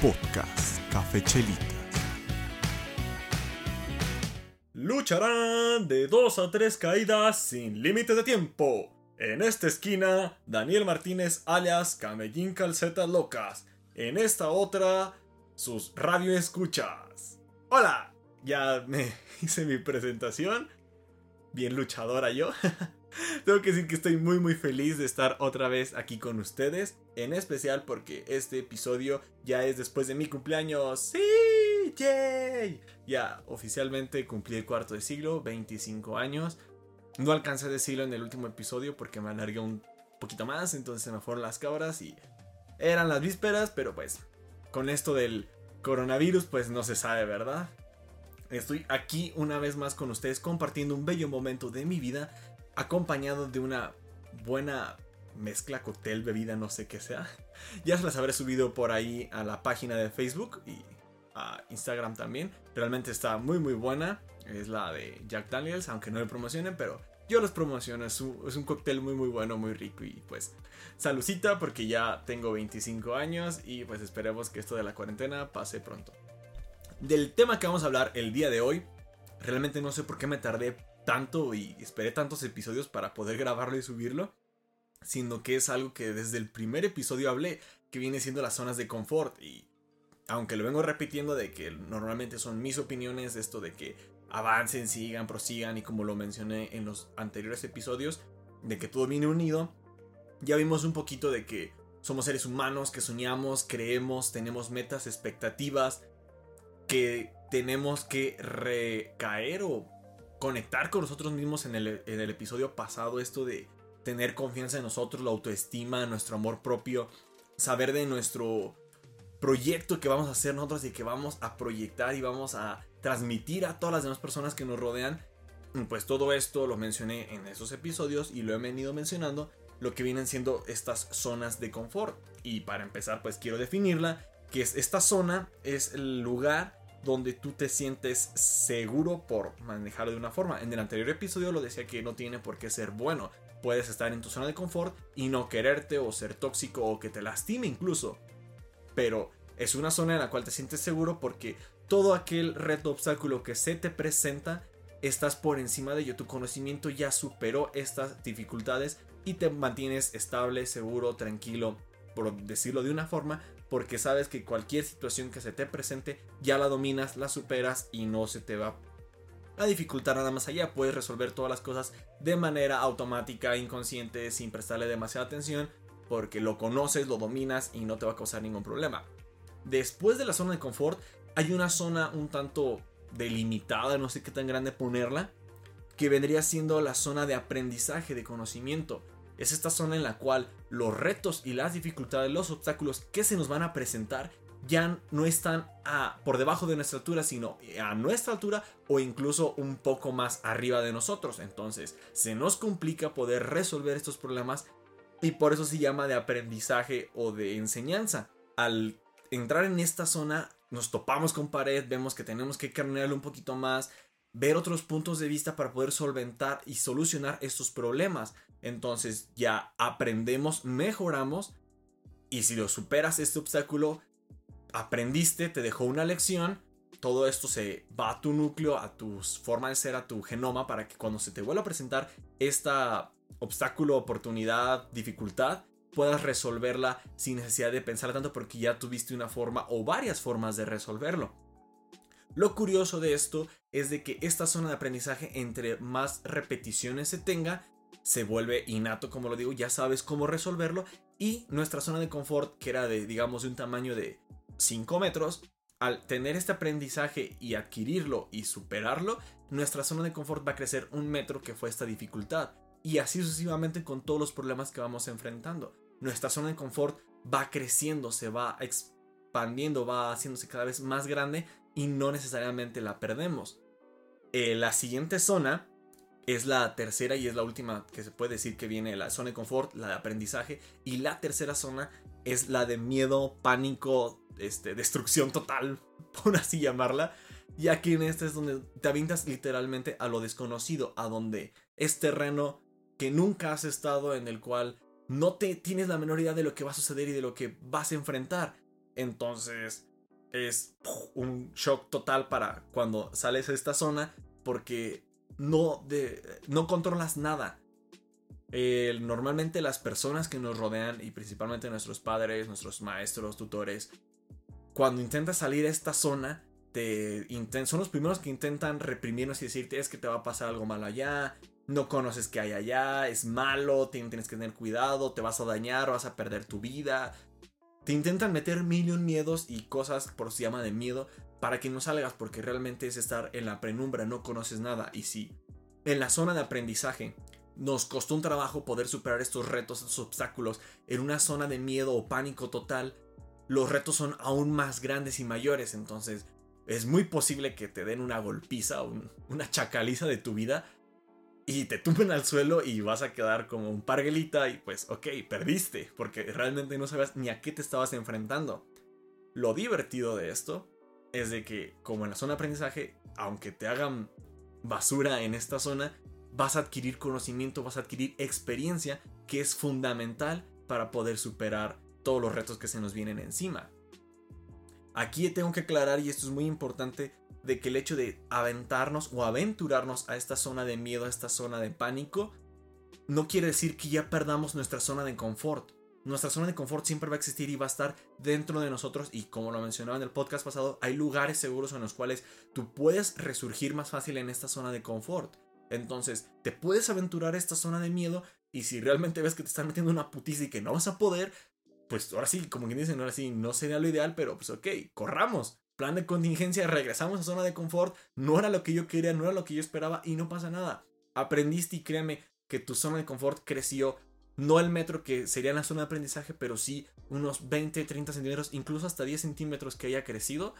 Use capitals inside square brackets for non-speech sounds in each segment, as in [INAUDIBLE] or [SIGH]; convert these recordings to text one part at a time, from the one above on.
Podcast Café Chelitas. Lucharán de dos a tres caídas sin límites de tiempo. En esta esquina, Daniel Martínez alias Camellín Calcetas Locas. En esta otra, sus radio escuchas. Hola, ya me [LAUGHS] hice mi presentación. Bien luchadora yo. [LAUGHS] [LAUGHS] Tengo que decir que estoy muy muy feliz de estar otra vez aquí con ustedes. En especial porque este episodio ya es después de mi cumpleaños. ¡Sí! ¡Yay! Ya oficialmente cumplí el cuarto de siglo, 25 años. No alcancé de decirlo en el último episodio porque me alargué un poquito más, entonces se me fueron las cabras y eran las vísperas, pero pues con esto del coronavirus pues no se sabe, ¿verdad? Estoy aquí una vez más con ustedes compartiendo un bello momento de mi vida acompañado de una buena mezcla, cóctel, bebida, no sé qué sea. [LAUGHS] Ya se las habré subido por ahí a la página de Facebook y a Instagram también. Realmente está muy muy buena. Es la de Jack Daniels, aunque no le promocionen, pero yo los promociono. Es un, es un cóctel muy muy bueno, muy rico y pues salucita porque ya tengo 25 años y pues esperemos que esto de la cuarentena pase pronto. Del tema que vamos a hablar el día de hoy, realmente no sé por qué me tardé tanto y esperé tantos episodios para poder grabarlo y subirlo, sino que es algo que desde el primer episodio hablé, que viene siendo las zonas de confort. Y aunque lo vengo repitiendo de que normalmente son mis opiniones, esto de que avancen, sigan, prosigan y como lo mencioné en los anteriores episodios, de que todo viene unido, ya vimos un poquito de que somos seres humanos, que soñamos, creemos, tenemos metas, expectativas, que tenemos que recaer o conectar con nosotros mismos en el, en el episodio pasado, esto de tener confianza en nosotros, la autoestima, nuestro amor propio, saber de nuestro proyecto que vamos a hacer nosotros y que vamos a proyectar y vamos a transmitir a todas las demás personas que nos rodean. Pues todo esto lo mencioné en esos episodios y lo he venido mencionando, lo que vienen siendo estas zonas de confort. Y para empezar, pues quiero definirla, que es esta zona es el lugar donde tú te sientes seguro por manejarlo de una forma. En el anterior episodio lo decía que no tiene por qué ser bueno. Puedes estar en tu zona de confort y no quererte o ser tóxico o que te lastime incluso. Pero es una zona en la cual te sientes seguro porque todo aquel reto obstáculo que se te presenta, estás por encima de ello. Tu conocimiento ya superó estas dificultades y te mantienes estable, seguro, tranquilo, por decirlo de una forma, porque sabes que cualquier situación que se te presente ya la dominas, la superas y no se te va a dificultar nada más allá. Puedes resolver todas las cosas de manera automática, inconsciente, sin prestarle demasiada atención, porque lo conoces, lo dominas y no te va a causar ningún problema. Después de la zona de confort, hay una zona un tanto delimitada, no sé qué tan grande ponerla, que vendría siendo la zona de aprendizaje, de conocimiento. Es esta zona en la cual los retos y las dificultades, los obstáculos que se nos van a presentar ya no están a, por debajo de nuestra altura, sino a nuestra altura o incluso un poco más arriba de nosotros. Entonces, se nos complica poder resolver estos problemas y por eso se llama de aprendizaje o de enseñanza. Al entrar en esta zona, nos topamos con pared, vemos que tenemos que carnearlo un poquito más, ver otros puntos de vista para poder solventar y solucionar estos problemas. Entonces ya aprendemos, mejoramos y si lo superas este obstáculo, aprendiste, te dejó una lección, todo esto se va a tu núcleo, a tu forma de ser, a tu genoma para que cuando se te vuelva a presentar esta obstáculo, oportunidad, dificultad, puedas resolverla sin necesidad de pensar tanto porque ya tuviste una forma o varias formas de resolverlo. Lo curioso de esto es de que esta zona de aprendizaje entre más repeticiones se tenga, se vuelve innato, como lo digo, ya sabes cómo resolverlo y nuestra zona de confort, que era de, digamos, de un tamaño de 5 metros, al tener este aprendizaje y adquirirlo y superarlo, nuestra zona de confort va a crecer un metro, que fue esta dificultad. Y así sucesivamente con todos los problemas que vamos enfrentando. Nuestra zona de confort va creciendo, se va expandiendo, va haciéndose cada vez más grande y no necesariamente la perdemos. Eh, la siguiente zona es la tercera y es la última que se puede decir que viene la zona de confort, la de aprendizaje. Y la tercera zona es la de miedo, pánico, este, destrucción total, [LAUGHS] por así llamarla. Y aquí en este es donde te avientas literalmente a lo desconocido, a donde es terreno que nunca has estado, en el cual no te tienes la menor idea de lo que va a suceder y de lo que vas a enfrentar. Entonces, es un shock total para cuando sales de esta zona porque no, de, no controlas nada. normalmente las personas que nos rodean y principalmente nuestros padres, nuestros maestros, tutores, cuando intentas salir a esta zona, te son los primeros que intentan reprimirnos y decirte es que te va a pasar algo malo allá, no conoces qué hay allá, es malo, tienes que tener cuidado, te vas a dañar, vas a perder tu vida, te intentan meter mil miedos y cosas por se llama de miedo para que no salgas porque realmente es estar en la penumbra, no conoces nada. Y si en la zona de aprendizaje nos costó un trabajo poder superar estos retos, estos obstáculos, en una zona de miedo o pánico total, los retos son aún más grandes y mayores. Entonces es muy posible que te den una golpiza o una chacaliza de tu vida y te tumben al suelo y vas a quedar como un parguelita y pues ok, perdiste, porque realmente no sabías ni a qué te estabas enfrentando. Lo divertido de esto es de que como en la zona de aprendizaje, aunque te hagan basura en esta zona, vas a adquirir conocimiento, vas a adquirir experiencia que es fundamental para poder superar todos los retos que se nos vienen encima. Aquí tengo que aclarar, y esto es muy importante, de que el hecho de aventarnos o aventurarnos a esta zona de miedo, a esta zona de pánico, no quiere decir que ya perdamos nuestra zona de confort. Nuestra zona de confort siempre va a existir y va a estar dentro de nosotros y como lo mencionaba en el podcast pasado, hay lugares seguros en los cuales tú puedes resurgir más fácil en esta zona de confort. Entonces, te puedes aventurar a esta zona de miedo y si realmente ves que te están metiendo una putiza y que no vas a poder, pues ahora sí, como quien dicen, ahora sí, no sería lo ideal, pero pues ok, corramos plan de contingencia, regresamos a zona de confort, no era lo que yo quería, no era lo que yo esperaba y no pasa nada. Aprendiste y créeme que tu zona de confort creció, no el metro que sería la zona de aprendizaje, pero sí unos 20, 30 centímetros, incluso hasta 10 centímetros que haya crecido,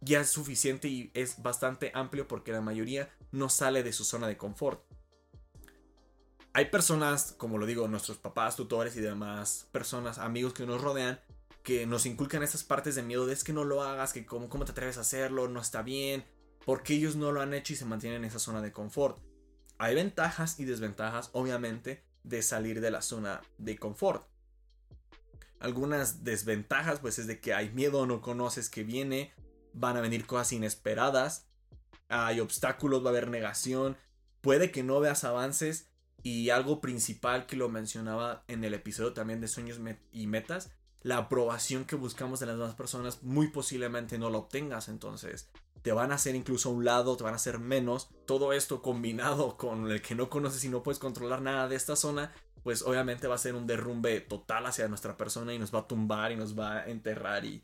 ya es suficiente y es bastante amplio porque la mayoría no sale de su zona de confort. Hay personas, como lo digo, nuestros papás, tutores y demás personas, amigos que nos rodean, que nos inculcan estas partes de miedo de es que no lo hagas, que cómo, cómo te atreves a hacerlo, no está bien, porque ellos no lo han hecho y se mantienen en esa zona de confort. Hay ventajas y desventajas, obviamente, de salir de la zona de confort. Algunas desventajas, pues es de que hay miedo, no conoces que viene, van a venir cosas inesperadas, hay obstáculos, va a haber negación, puede que no veas avances y algo principal que lo mencionaba en el episodio también de sueños y metas la aprobación que buscamos de las demás personas muy posiblemente no la obtengas. Entonces, te van a hacer incluso a un lado, te van a hacer menos. Todo esto combinado con el que no conoces y no puedes controlar nada de esta zona, pues obviamente va a ser un derrumbe total hacia nuestra persona y nos va a tumbar y nos va a enterrar y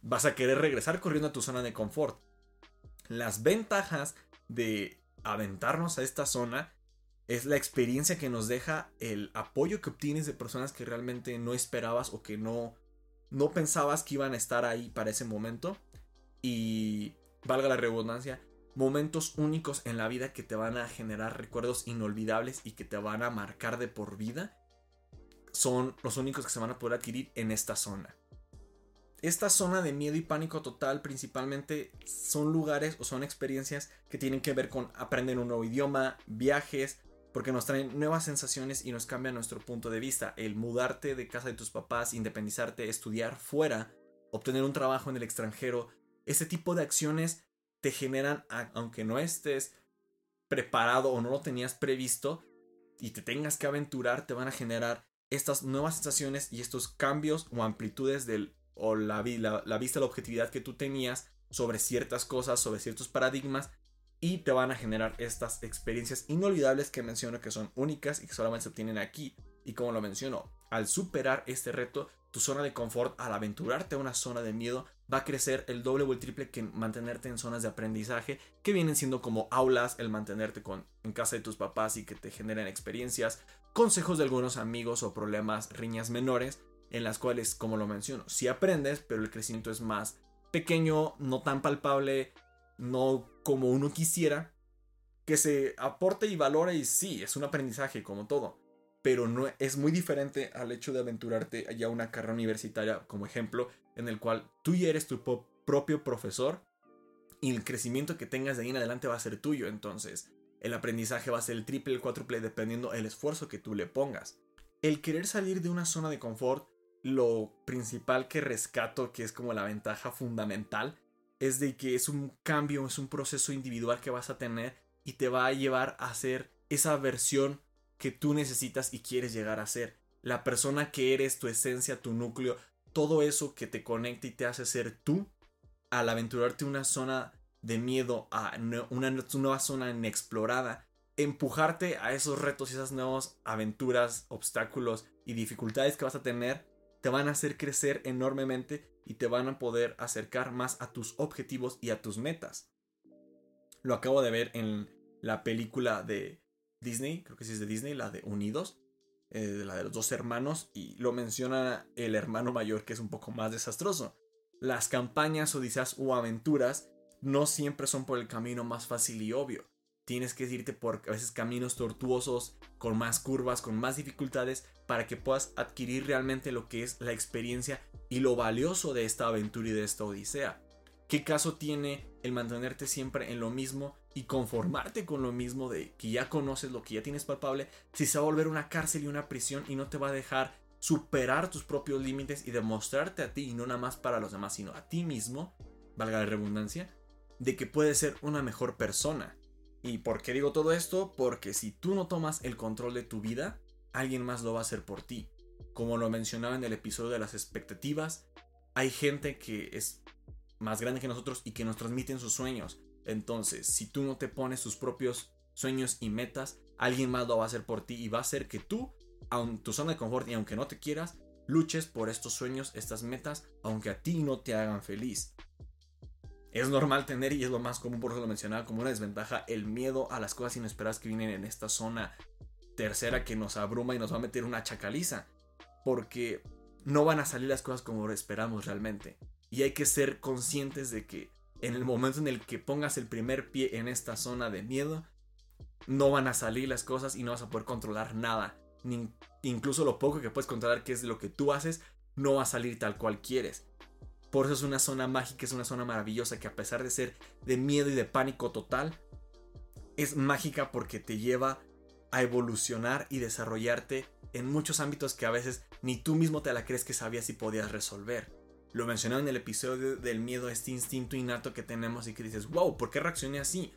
vas a querer regresar corriendo a tu zona de confort. Las ventajas de aventarnos a esta zona es la experiencia que nos deja el apoyo que obtienes de personas que realmente no esperabas o que no, no pensabas que iban a estar ahí para ese momento. Y valga la redundancia, momentos únicos en la vida que te van a generar recuerdos inolvidables y que te van a marcar de por vida son los únicos que se van a poder adquirir en esta zona. Esta zona de miedo y pánico total principalmente son lugares o son experiencias que tienen que ver con aprender un nuevo idioma, viajes, porque nos traen nuevas sensaciones y nos cambia nuestro punto de vista. El mudarte de casa de tus papás, independizarte, estudiar fuera, obtener un trabajo en el extranjero, ese tipo de acciones te generan, aunque no estés preparado o no lo tenías previsto y te tengas que aventurar, te van a generar estas nuevas sensaciones y estos cambios o amplitudes del, o la, la, la vista, la objetividad que tú tenías sobre ciertas cosas, sobre ciertos paradigmas y te van a generar estas experiencias inolvidables que menciono que son únicas y que solamente se obtienen aquí. Y como lo menciono, al superar este reto, tu zona de confort, al aventurarte a una zona de miedo, va a crecer el doble o el triple que mantenerte en zonas de aprendizaje, que vienen siendo como aulas, el mantenerte con, en casa de tus papás y que te generen experiencias, consejos de algunos amigos o problemas, riñas menores, en las cuales, como lo menciono, si aprendes, pero el crecimiento es más pequeño, no tan palpable, no como uno quisiera, que se aporte y valore y sí, es un aprendizaje como todo, pero no es muy diferente al hecho de aventurarte a una carrera universitaria como ejemplo en el cual tú ya eres tu propio profesor y el crecimiento que tengas de ahí en adelante va a ser tuyo, entonces el aprendizaje va a ser el triple, el cuádruple dependiendo el esfuerzo que tú le pongas. El querer salir de una zona de confort lo principal que rescato, que es como la ventaja fundamental, es de que es un cambio, es un proceso individual que vas a tener y te va a llevar a ser esa versión que tú necesitas y quieres llegar a ser. La persona que eres, tu esencia, tu núcleo, todo eso que te conecta y te hace ser tú, al aventurarte una zona de miedo a una nueva zona inexplorada, empujarte a esos retos y esas nuevas aventuras, obstáculos y dificultades que vas a tener, te van a hacer crecer enormemente y te van a poder acercar más a tus objetivos y a tus metas. Lo acabo de ver en la película de Disney, creo que sí es de Disney, la de Unidos, eh, la de los dos hermanos, y lo menciona el hermano mayor que es un poco más desastroso. Las campañas, odiseas o aventuras no siempre son por el camino más fácil y obvio. Tienes que irte por a veces caminos tortuosos, con más curvas, con más dificultades, para que puedas adquirir realmente lo que es la experiencia y lo valioso de esta aventura y de esta odisea. ¿Qué caso tiene el mantenerte siempre en lo mismo y conformarte con lo mismo de que ya conoces lo que ya tienes palpable si se va a volver una cárcel y una prisión y no te va a dejar superar tus propios límites y demostrarte a ti y no nada más para los demás sino a ti mismo, valga la redundancia, de que puedes ser una mejor persona? ¿Y por qué digo todo esto? Porque si tú no tomas el control de tu vida, alguien más lo va a hacer por ti. Como lo mencionaba en el episodio de las expectativas, hay gente que es más grande que nosotros y que nos transmiten sus sueños. Entonces, si tú no te pones sus propios sueños y metas, alguien más lo va a hacer por ti y va a hacer que tú, aun tu zona de confort y aunque no te quieras, luches por estos sueños, estas metas, aunque a ti no te hagan feliz. Es normal tener, y es lo más común, por eso lo mencionaba como una desventaja, el miedo a las cosas inesperadas que vienen en esta zona tercera que nos abruma y nos va a meter una chacaliza. Porque no van a salir las cosas como esperamos realmente. Y hay que ser conscientes de que en el momento en el que pongas el primer pie en esta zona de miedo, no van a salir las cosas y no vas a poder controlar nada. Ni, incluso lo poco que puedes controlar, que es lo que tú haces, no va a salir tal cual quieres. Por eso es una zona mágica, es una zona maravillosa que a pesar de ser de miedo y de pánico total, es mágica porque te lleva a evolucionar y desarrollarte en muchos ámbitos que a veces ni tú mismo te la crees que sabías y podías resolver. Lo mencionaba en el episodio del miedo, este instinto innato que tenemos y que dices, wow, ¿por qué reaccioné así?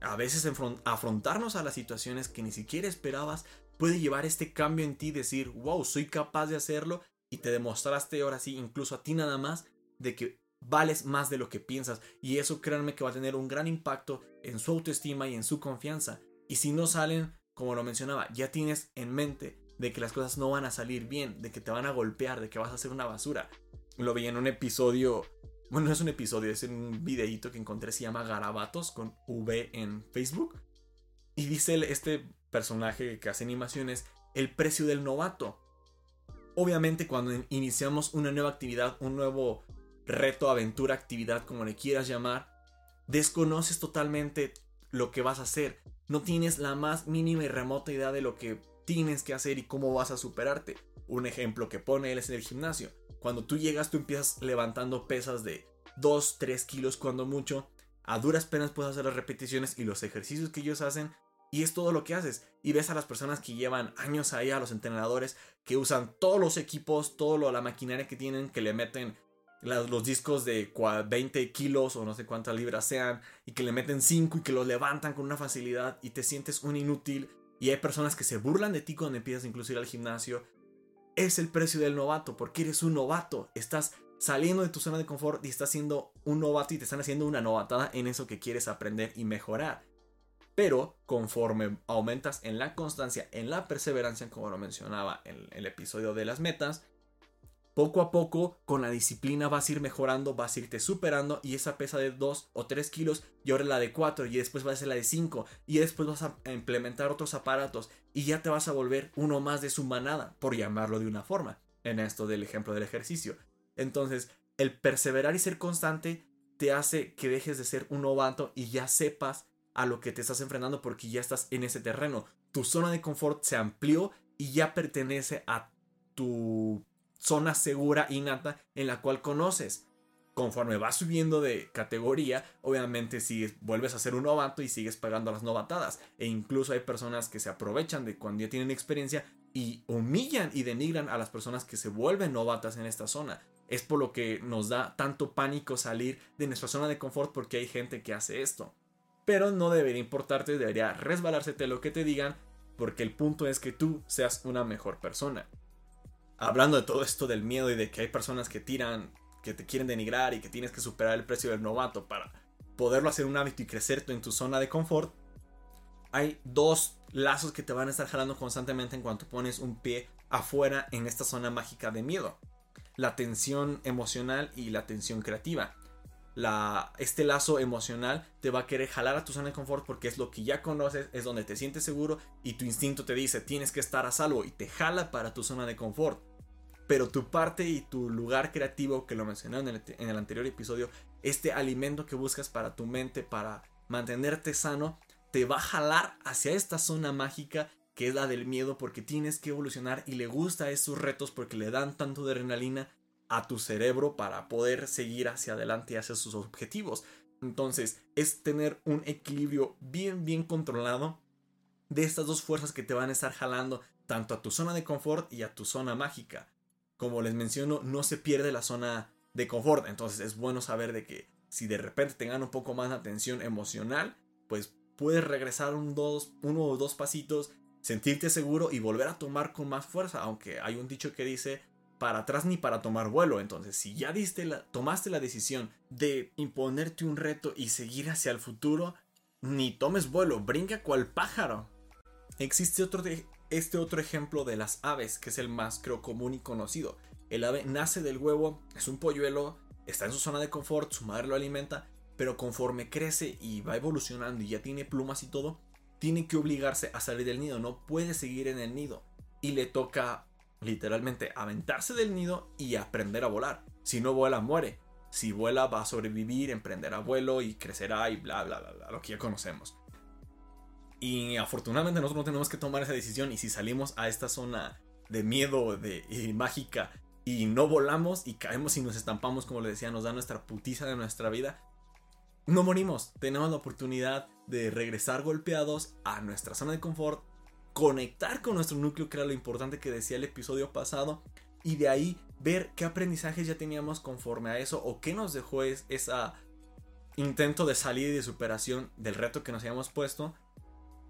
A veces afrontarnos a las situaciones que ni siquiera esperabas puede llevar este cambio en ti, decir, wow, soy capaz de hacerlo y te demostraste ahora sí, incluso a ti nada más, de que vales más de lo que piensas y eso créanme que va a tener un gran impacto en su autoestima y en su confianza. Y si no salen como lo mencionaba, ya tienes en mente de que las cosas no van a salir bien, de que te van a golpear, de que vas a hacer una basura. Lo vi en un episodio, bueno, no es un episodio, es un videíto que encontré, se llama Garabatos con V en Facebook. Y dice este personaje que hace animaciones, el precio del novato. Obviamente cuando iniciamos una nueva actividad, un nuevo reto, aventura, actividad, como le quieras llamar, desconoces totalmente lo que vas a hacer. No tienes la más mínima y remota idea de lo que tienes que hacer y cómo vas a superarte. Un ejemplo que pone él es en el gimnasio. Cuando tú llegas, tú empiezas levantando pesas de 2, 3 kilos cuando mucho. A duras penas puedes hacer las repeticiones y los ejercicios que ellos hacen. Y es todo lo que haces. Y ves a las personas que llevan años ahí, a los entrenadores, que usan todos los equipos, toda la maquinaria que tienen, que le meten los discos de 20 kilos o no sé cuántas libras sean y que le meten 5 y que los levantan con una facilidad y te sientes un inútil y hay personas que se burlan de ti cuando empiezas incluso ir al gimnasio. Es el precio del novato porque eres un novato. Estás saliendo de tu zona de confort y estás siendo un novato y te están haciendo una novatada en eso que quieres aprender y mejorar. Pero conforme aumentas en la constancia, en la perseverancia, como lo mencionaba en el episodio de las metas, poco a poco, con la disciplina vas a ir mejorando, vas a irte superando y esa pesa de 2 o 3 kilos y ahora la de 4 y después va a ser la de 5 y después vas a implementar otros aparatos y ya te vas a volver uno más de su manada, por llamarlo de una forma, en esto del ejemplo del ejercicio. Entonces, el perseverar y ser constante te hace que dejes de ser un novato y ya sepas a lo que te estás enfrentando porque ya estás en ese terreno. Tu zona de confort se amplió y ya pertenece a tu zona segura innata en la cual conoces. Conforme vas subiendo de categoría, obviamente si vuelves a ser un novato y sigues pagando las novatadas. E incluso hay personas que se aprovechan de cuando ya tienen experiencia y humillan y denigran a las personas que se vuelven novatas en esta zona. Es por lo que nos da tanto pánico salir de nuestra zona de confort porque hay gente que hace esto. Pero no debería importarte, debería resbalársete lo que te digan porque el punto es que tú seas una mejor persona. Hablando de todo esto del miedo y de que hay personas que tiran, que te quieren denigrar y que tienes que superar el precio del novato para poderlo hacer un hábito y crecer en tu zona de confort, hay dos lazos que te van a estar jalando constantemente en cuanto pones un pie afuera en esta zona mágica de miedo. La tensión emocional y la tensión creativa. La, este lazo emocional te va a querer jalar a tu zona de confort porque es lo que ya conoces, es donde te sientes seguro y tu instinto te dice tienes que estar a salvo y te jala para tu zona de confort. Pero tu parte y tu lugar creativo, que lo mencioné en el, en el anterior episodio, este alimento que buscas para tu mente, para mantenerte sano, te va a jalar hacia esta zona mágica que es la del miedo porque tienes que evolucionar y le gusta esos retos porque le dan tanto de adrenalina a tu cerebro para poder seguir hacia adelante y hacia sus objetivos. Entonces es tener un equilibrio bien bien controlado de estas dos fuerzas que te van a estar jalando tanto a tu zona de confort y a tu zona mágica. Como les menciono, no se pierde la zona de confort, entonces es bueno saber de que si de repente tengan un poco más de atención emocional, pues puedes regresar un dos, uno o dos pasitos, sentirte seguro y volver a tomar con más fuerza, aunque hay un dicho que dice para atrás ni para tomar vuelo. Entonces, si ya diste la, tomaste la decisión de imponerte un reto y seguir hacia el futuro, ni tomes vuelo, brinca cual pájaro. Existe otro este otro ejemplo de las aves, que es el más creo común y conocido. El ave nace del huevo, es un polluelo, está en su zona de confort, su madre lo alimenta pero conforme crece y va evolucionando y ya tiene plumas y todo, tiene que obligarse a salir del nido, no puede seguir en el nido. Y le toca literalmente aventarse del nido y aprender a volar. Si no vuela, muere. Si vuela, va a sobrevivir, emprenderá vuelo y crecerá y bla, bla, bla, bla, lo que ya conocemos. Y afortunadamente nosotros no tenemos que tomar esa decisión y si salimos a esta zona de miedo de, y mágica y no volamos y caemos y nos estampamos, como le decía, nos da nuestra putiza de nuestra vida, no morimos. Tenemos la oportunidad de regresar golpeados a nuestra zona de confort, conectar con nuestro núcleo, que era lo importante que decía el episodio pasado, y de ahí ver qué aprendizajes ya teníamos conforme a eso o qué nos dejó ese intento de salida y de superación del reto que nos habíamos puesto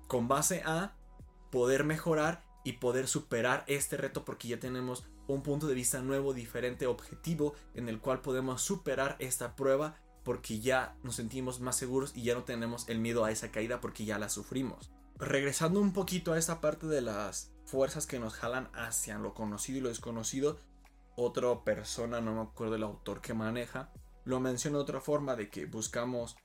con base a poder mejorar y poder superar este reto porque ya tenemos un punto de vista nuevo, diferente, objetivo en el cual podemos superar esta prueba porque ya nos sentimos más seguros y ya no tenemos el miedo a esa caída porque ya la sufrimos. Regresando un poquito a esa parte de las fuerzas que nos jalan hacia lo conocido y lo desconocido, otra persona, no me acuerdo el autor que maneja, lo menciona de otra forma de que buscamos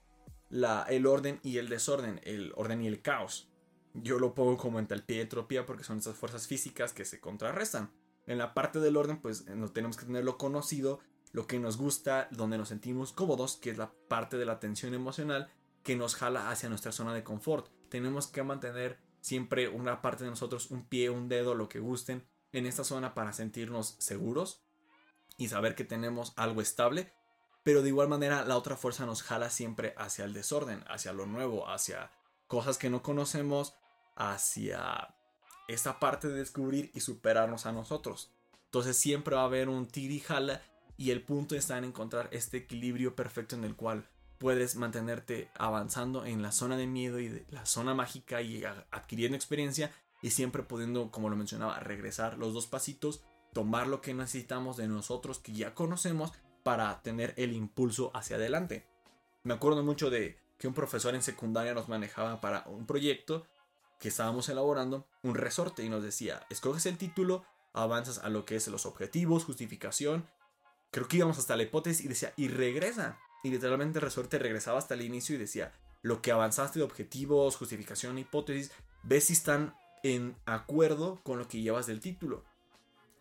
el orden y el desorden, el orden y el caos. Yo lo pongo como entalpía y entropía porque son esas fuerzas físicas que se contrarrestan. En la parte del orden, pues no tenemos que tenerlo conocido lo que nos gusta, donde nos sentimos cómodos, que es la parte de la tensión emocional que nos jala hacia nuestra zona de confort. Tenemos que mantener siempre una parte de nosotros, un pie, un dedo, lo que gusten, en esta zona para sentirnos seguros y saber que tenemos algo estable. Pero de igual manera la otra fuerza nos jala siempre hacia el desorden, hacia lo nuevo, hacia cosas que no conocemos, hacia esta parte de descubrir y superarnos a nosotros. Entonces siempre va a haber un tiri jala y el punto está en encontrar este equilibrio perfecto en el cual puedes mantenerte avanzando en la zona de miedo y la zona mágica y adquiriendo experiencia y siempre pudiendo, como lo mencionaba, regresar los dos pasitos, tomar lo que necesitamos de nosotros que ya conocemos para tener el impulso hacia adelante. Me acuerdo mucho de que un profesor en secundaria nos manejaba para un proyecto que estábamos elaborando, un resorte y nos decía, escoges el título, avanzas a lo que es los objetivos, justificación creo que íbamos hasta la hipótesis y decía, y regresa. Y literalmente el resorte regresaba hasta el inicio y decía, lo que avanzaste de objetivos, justificación, hipótesis, ves si están en acuerdo con lo que llevas del título.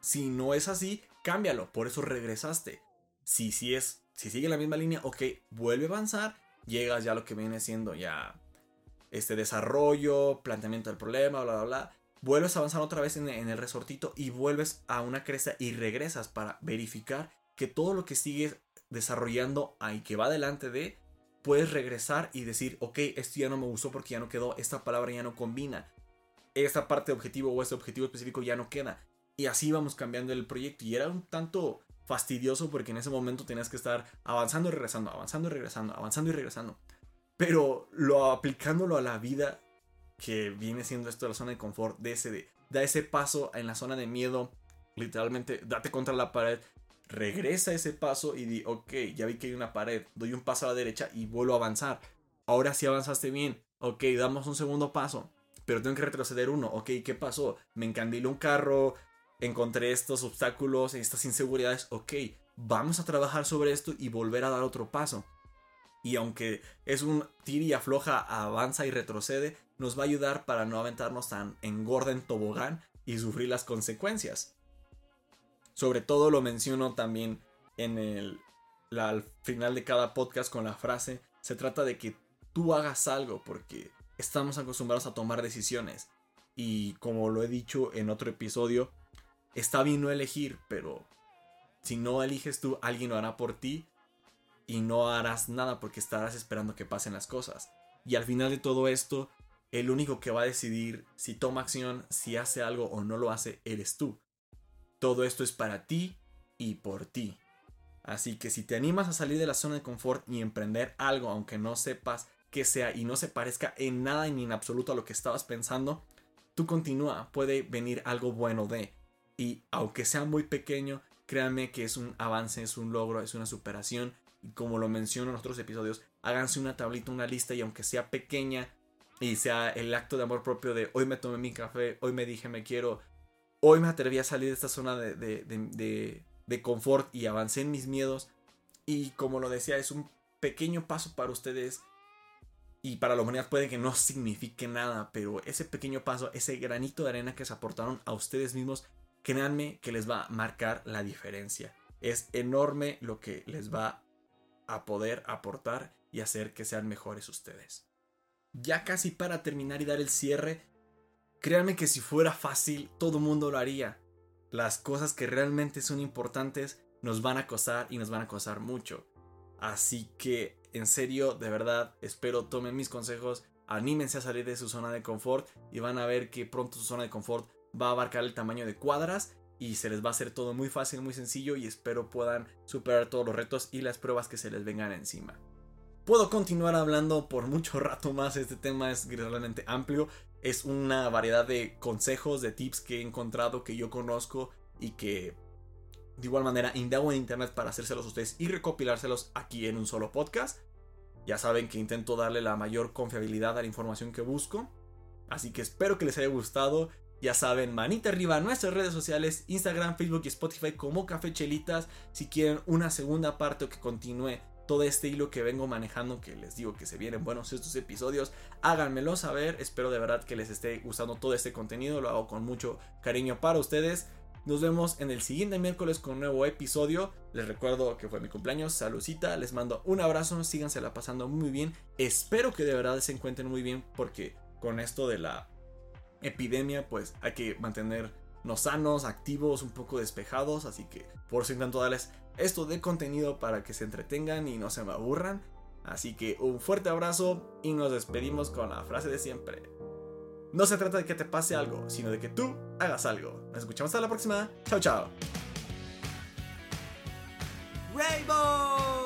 Si no es así, cámbialo, por eso regresaste. Si, si es, si sigue la misma línea, ok, vuelve a avanzar, llegas ya a lo que viene siendo ya este desarrollo, planteamiento del problema, bla, bla, bla. Vuelves a avanzar otra vez en, en el resortito y vuelves a una cresta y regresas para verificar que todo lo que sigues desarrollando ahí que va delante de, puedes regresar y decir, ok, esto ya no me gustó porque ya no quedó, esta palabra ya no combina. esta parte de objetivo o este objetivo específico ya no queda. Y así íbamos cambiando el proyecto y era un tanto fastidioso porque en ese momento tenías que estar avanzando y regresando, avanzando y regresando, avanzando y regresando. Pero lo aplicándolo a la vida que viene siendo esto de la zona de confort, de ese de, da ese paso en la zona de miedo, literalmente date contra la pared, regresa ese paso y di, ok, ya vi que hay una pared, doy un paso a la derecha y vuelvo a avanzar. Ahora sí avanzaste bien, ok, damos un segundo paso, pero tengo que retroceder uno, ok, ¿qué pasó? Me encandiló un carro, encontré estos obstáculos, estas inseguridades, ok, vamos a trabajar sobre esto y volver a dar otro paso. Y aunque es un tira y afloja, avanza y retrocede, nos va a ayudar para no aventarnos tan engorda en tobogán y sufrir las consecuencias. Sobre todo lo menciono también en el al final de cada podcast con la frase, se trata de que tú hagas algo porque estamos acostumbrados a tomar decisiones. Y como lo he dicho en otro episodio, está bien no elegir, pero si no eliges tú, alguien lo hará por ti y no harás nada porque estarás esperando que pasen las cosas. Y al final de todo esto, el único que va a decidir si toma acción, si hace algo o no lo hace, eres tú. Todo esto es para ti y por ti. Así que si te animas a salir de la zona de confort y emprender algo, aunque no sepas qué sea y no se parezca en nada ni en absoluto a lo que estabas pensando, tú continúa, puede venir algo bueno de. Y aunque sea muy pequeño, créanme que es un avance, es un logro, es una superación y como lo menciono en otros episodios, háganse una tablita, una lista y aunque sea pequeña y sea el acto de amor propio de hoy me tomé mi café, hoy me dije me quiero, hoy me atreví a salir de esta zona de, de, de confort y avancé en mis miedos y como lo decía, es un pequeño paso para ustedes y para la humanidad puede que no signifique nada, pero ese pequeño paso, ese granito de arena que se aportaron a ustedes mismos, créanme que les va a marcar la diferencia. Es enorme lo que les va a poder aportar y hacer que sean mejores ustedes. Ya casi para terminar y dar el cierre, créanme que si fuera fácil, todo mundo lo haría. Las cosas que realmente son importantes nos van a costar y nos van a costar mucho. Así que, en serio, de verdad, espero tomen mis consejos, anímense a salir de su zona de confort y van a ver que pronto su zona de confort va a abarcar el tamaño de cuadras y se les va a hacer todo muy fácil, muy sencillo y espero puedan superar todos los retos y las pruebas que se les vengan encima. Puedo continuar hablando por mucho rato más, este tema es realmente amplio, es una variedad de consejos, de tips que he encontrado, que yo conozco y que de igual manera indago en internet para hacérselos a ustedes y recopilárselos aquí en un solo podcast. Ya saben que intento darle la mayor confiabilidad a la información que busco. Así que espero que les haya gustado. Ya saben, manita arriba nuestras redes sociales, Instagram, Facebook y Spotify como Café Chelitas. Si quieren una segunda parte o que continúe todo este hilo que vengo manejando, que les digo que se vienen buenos estos episodios, háganmelo saber. Espero de verdad que les esté gustando todo este contenido. Lo hago con mucho cariño para ustedes. Nos vemos en el siguiente miércoles con un nuevo episodio. Les recuerdo que fue mi cumpleaños. Saludcita. Les mando un abrazo. Síganse la pasando muy bien. Espero que de verdad se encuentren muy bien porque con esto de la epidemia, pues hay que mantenernos sanos, activos, un poco despejados. Así que por eso intento darles esto de contenido para que se entretengan y no se me aburran. Así que un fuerte abrazo y nos despedimos con la frase de siempre. No se trata de que te pase algo, sino de que tú hagas algo. Nos escuchamos hasta la próxima. Chao, chao. Rainbow!